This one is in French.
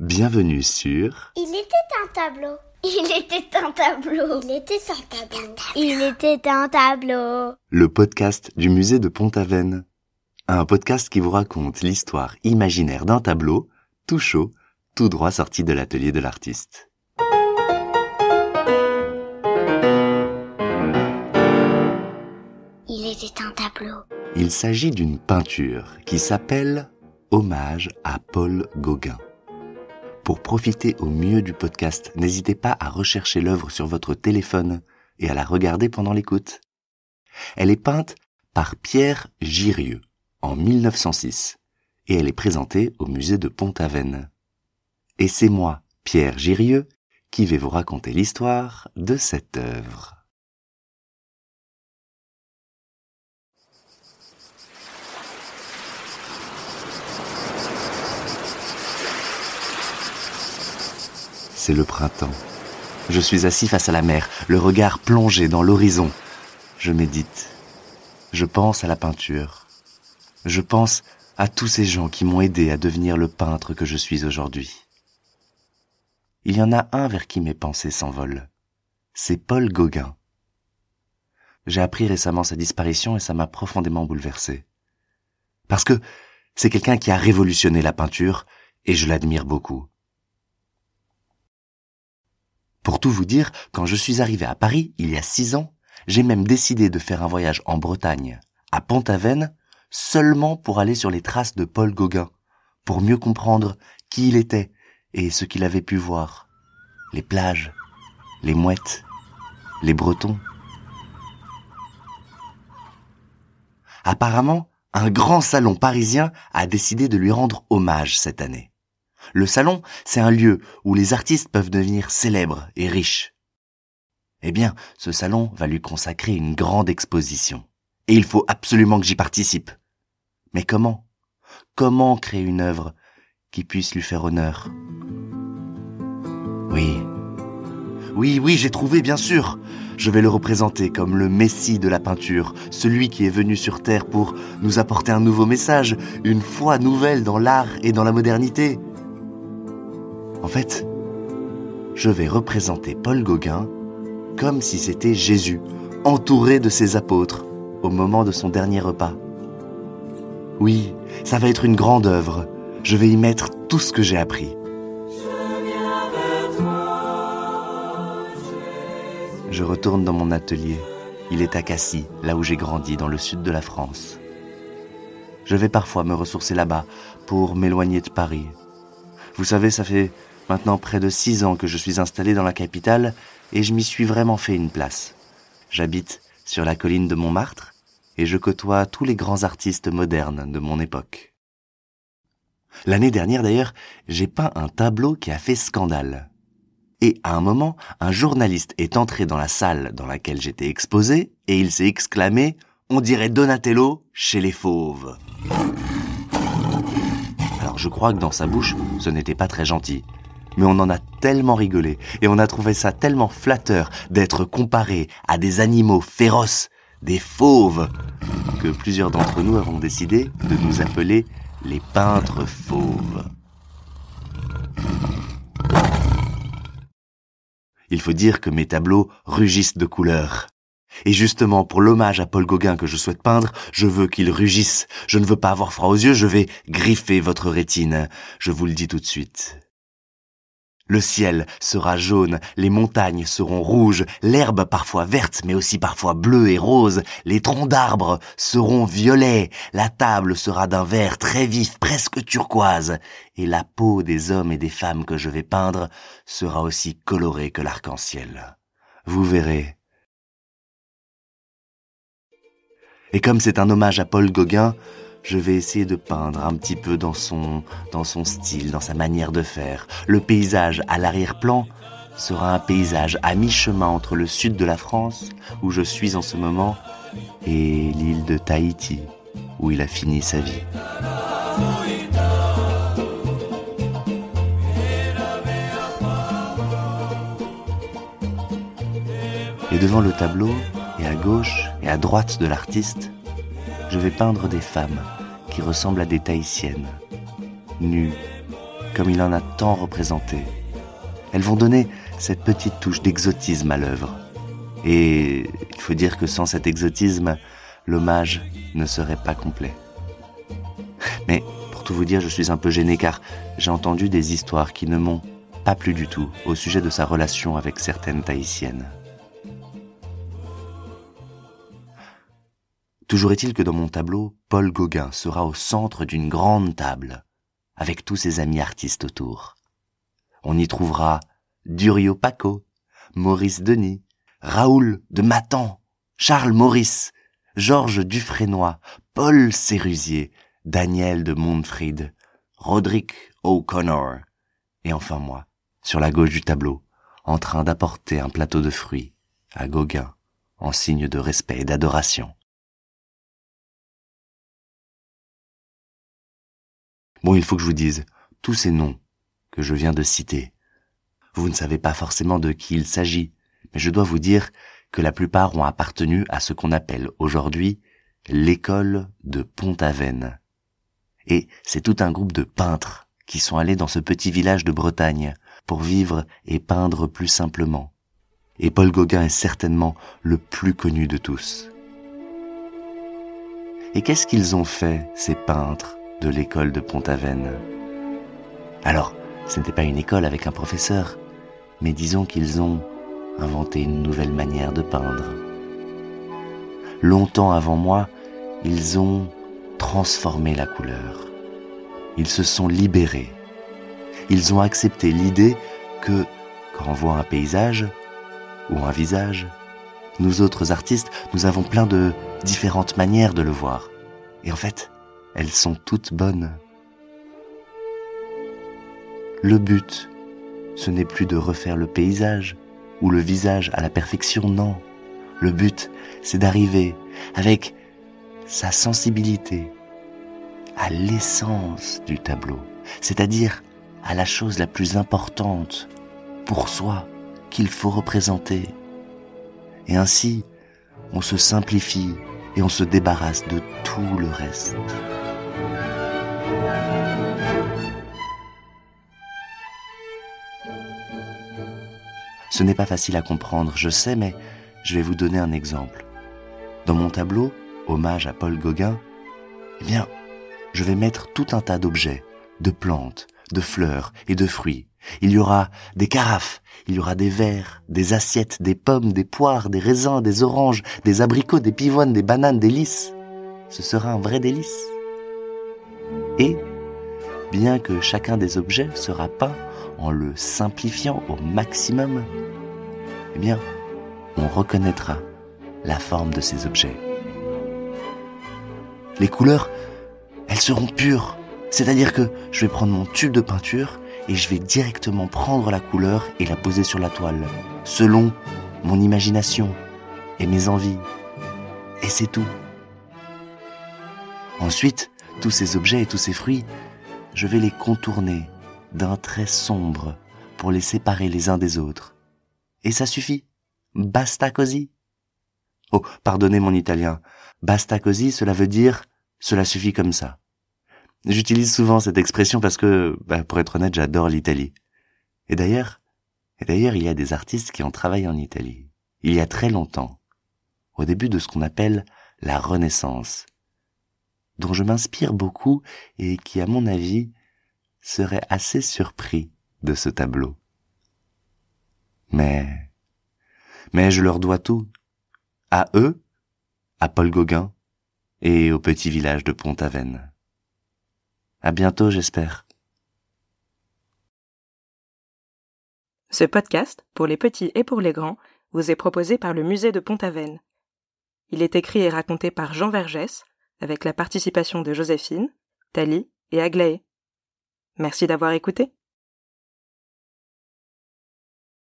Bienvenue sur Il était un tableau. Il était un tableau. Il était un tableau. Il était un tableau. le podcast du musée de Pont-Aven. Un podcast qui vous raconte l'histoire imaginaire d'un tableau, tout chaud, tout droit sorti de l'atelier de l'artiste. Il était un tableau. Il s'agit d'une peinture qui s'appelle Hommage à Paul Gauguin. Pour profiter au mieux du podcast, n'hésitez pas à rechercher l'œuvre sur votre téléphone et à la regarder pendant l'écoute. Elle est peinte par Pierre Girieux en 1906 et elle est présentée au musée de Pont-Aven. Et c'est moi, Pierre Girieux, qui vais vous raconter l'histoire de cette œuvre. Le printemps. Je suis assis face à la mer, le regard plongé dans l'horizon. Je médite. Je pense à la peinture. Je pense à tous ces gens qui m'ont aidé à devenir le peintre que je suis aujourd'hui. Il y en a un vers qui mes pensées s'envolent. C'est Paul Gauguin. J'ai appris récemment sa disparition et ça m'a profondément bouleversé. Parce que c'est quelqu'un qui a révolutionné la peinture et je l'admire beaucoup. Pour tout vous dire, quand je suis arrivé à Paris, il y a six ans, j'ai même décidé de faire un voyage en Bretagne, à Pont-Aven, seulement pour aller sur les traces de Paul Gauguin, pour mieux comprendre qui il était et ce qu'il avait pu voir. Les plages, les mouettes, les bretons. Apparemment, un grand salon parisien a décidé de lui rendre hommage cette année. Le salon, c'est un lieu où les artistes peuvent devenir célèbres et riches. Eh bien, ce salon va lui consacrer une grande exposition. Et il faut absolument que j'y participe. Mais comment? Comment créer une œuvre qui puisse lui faire honneur? Oui. Oui, oui, j'ai trouvé, bien sûr. Je vais le représenter comme le Messie de la peinture, celui qui est venu sur Terre pour nous apporter un nouveau message, une foi nouvelle dans l'art et dans la modernité. En fait, je vais représenter Paul Gauguin comme si c'était Jésus, entouré de ses apôtres, au moment de son dernier repas. Oui, ça va être une grande œuvre. Je vais y mettre tout ce que j'ai appris. Je retourne dans mon atelier. Il est à Cassis, là où j'ai grandi, dans le sud de la France. Je vais parfois me ressourcer là-bas pour m'éloigner de Paris. Vous savez, ça fait maintenant près de six ans que je suis installé dans la capitale et je m'y suis vraiment fait une place. J'habite sur la colline de Montmartre et je côtoie tous les grands artistes modernes de mon époque. L'année dernière d'ailleurs, j'ai peint un tableau qui a fait scandale. Et à un moment, un journaliste est entré dans la salle dans laquelle j'étais exposé et il s'est exclamé On dirait Donatello chez les fauves. Alors je crois que dans sa bouche, ce n'était pas très gentil. Mais on en a tellement rigolé et on a trouvé ça tellement flatteur d'être comparé à des animaux féroces, des fauves, que plusieurs d'entre nous avons décidé de nous appeler les peintres fauves. Il faut dire que mes tableaux rugissent de couleur. Et justement, pour l'hommage à Paul Gauguin que je souhaite peindre, je veux qu'il rugisse. Je ne veux pas avoir froid aux yeux, je vais griffer votre rétine. Je vous le dis tout de suite. Le ciel sera jaune, les montagnes seront rouges, l'herbe parfois verte mais aussi parfois bleue et rose, les troncs d'arbres seront violets, la table sera d'un vert très vif, presque turquoise, et la peau des hommes et des femmes que je vais peindre sera aussi colorée que l'arc-en-ciel. Vous verrez. Et comme c'est un hommage à Paul Gauguin, je vais essayer de peindre un petit peu dans son, style, dans sa manière de faire. Le paysage à l'arrière-plan sera un paysage à mi-chemin entre le sud de la France, où je suis en ce moment, et l'île de Tahiti, où il a fini sa vie. Et devant le tableau, et à gauche et à droite de l'artiste, je vais peindre des femmes qui ressemblent à des Tahitiennes, nues, comme il en a tant représenté. Elles vont donner cette petite touche d'exotisme à l'œuvre. Et il faut dire que sans cet exotisme, l'hommage ne serait pas complet. Mais pour tout vous dire, je suis un peu gêné car j'ai entendu des histoires qui ne m'ont pas plu du tout au sujet de sa relation avec certaines tahitiennes. Toujours est-il que dans mon tableau, Paul Gauguin sera au centre d'une grande table, avec tous ses amis artistes autour. On y trouvera Durio Paco, Maurice Denis, Raoul de Matan, Charles Maurice, Georges Dufresnoy, Paul Sérusier, Daniel de Montfried, Roderick O'Connor, et enfin moi, sur la gauche du tableau, en train d'apporter un plateau de fruits à Gauguin, en signe de respect et d'adoration. Bon, il faut que je vous dise, tous ces noms que je viens de citer, vous ne savez pas forcément de qui il s'agit, mais je dois vous dire que la plupart ont appartenu à ce qu'on appelle aujourd'hui l'école de Pont-Aven. Et c'est tout un groupe de peintres qui sont allés dans ce petit village de Bretagne pour vivre et peindre plus simplement. Et Paul Gauguin est certainement le plus connu de tous. Et qu'est-ce qu'ils ont fait, ces peintres? De l'école de Pont-Aven. Alors, ce n'était pas une école avec un professeur, mais disons qu'ils ont inventé une nouvelle manière de peindre. Longtemps avant moi, ils ont transformé la couleur. Ils se sont libérés. Ils ont accepté l'idée que, quand on voit un paysage ou un visage, nous autres artistes, nous avons plein de différentes manières de le voir. Et en fait, elles sont toutes bonnes. Le but, ce n'est plus de refaire le paysage ou le visage à la perfection, non. Le but, c'est d'arriver avec sa sensibilité à l'essence du tableau, c'est-à-dire à la chose la plus importante pour soi qu'il faut représenter. Et ainsi, on se simplifie et on se débarrasse de tout le reste. Ce n'est pas facile à comprendre, je sais, mais je vais vous donner un exemple. Dans mon tableau, hommage à Paul Gauguin, eh bien, je vais mettre tout un tas d'objets, de plantes, de fleurs et de fruits. Il y aura des carafes, il y aura des verres, des assiettes, des pommes, des poires, des raisins, des oranges, des abricots, des pivoines, des bananes, des lys. Ce sera un vrai délice. Et, bien que chacun des objets sera peint en le simplifiant au maximum, eh bien, on reconnaîtra la forme de ces objets. Les couleurs, elles seront pures, c'est-à-dire que je vais prendre mon tube de peinture et je vais directement prendre la couleur et la poser sur la toile, selon mon imagination et mes envies. Et c'est tout. Ensuite, tous ces objets et tous ces fruits, je vais les contourner d'un trait sombre pour les séparer les uns des autres. Et ça suffit. Basta così. Oh, pardonnez mon italien. Basta così, cela veut dire cela suffit comme ça. J'utilise souvent cette expression parce que, bah, pour être honnête, j'adore l'Italie. Et d'ailleurs, et d'ailleurs, il y a des artistes qui ont travaillé en Italie. Il y a très longtemps. Au début de ce qu'on appelle la Renaissance. Dont je m'inspire beaucoup et qui, à mon avis, serait assez surpris de ce tableau. Mais, mais je leur dois tout. À eux, à Paul Gauguin et au petit village de Pont-Aven. À bientôt, j'espère. Ce podcast, pour les petits et pour les grands, vous est proposé par le musée de Pont-Aven. Il est écrit et raconté par Jean Vergès, avec la participation de Joséphine, Thalie et Aglaé. Merci d'avoir écouté.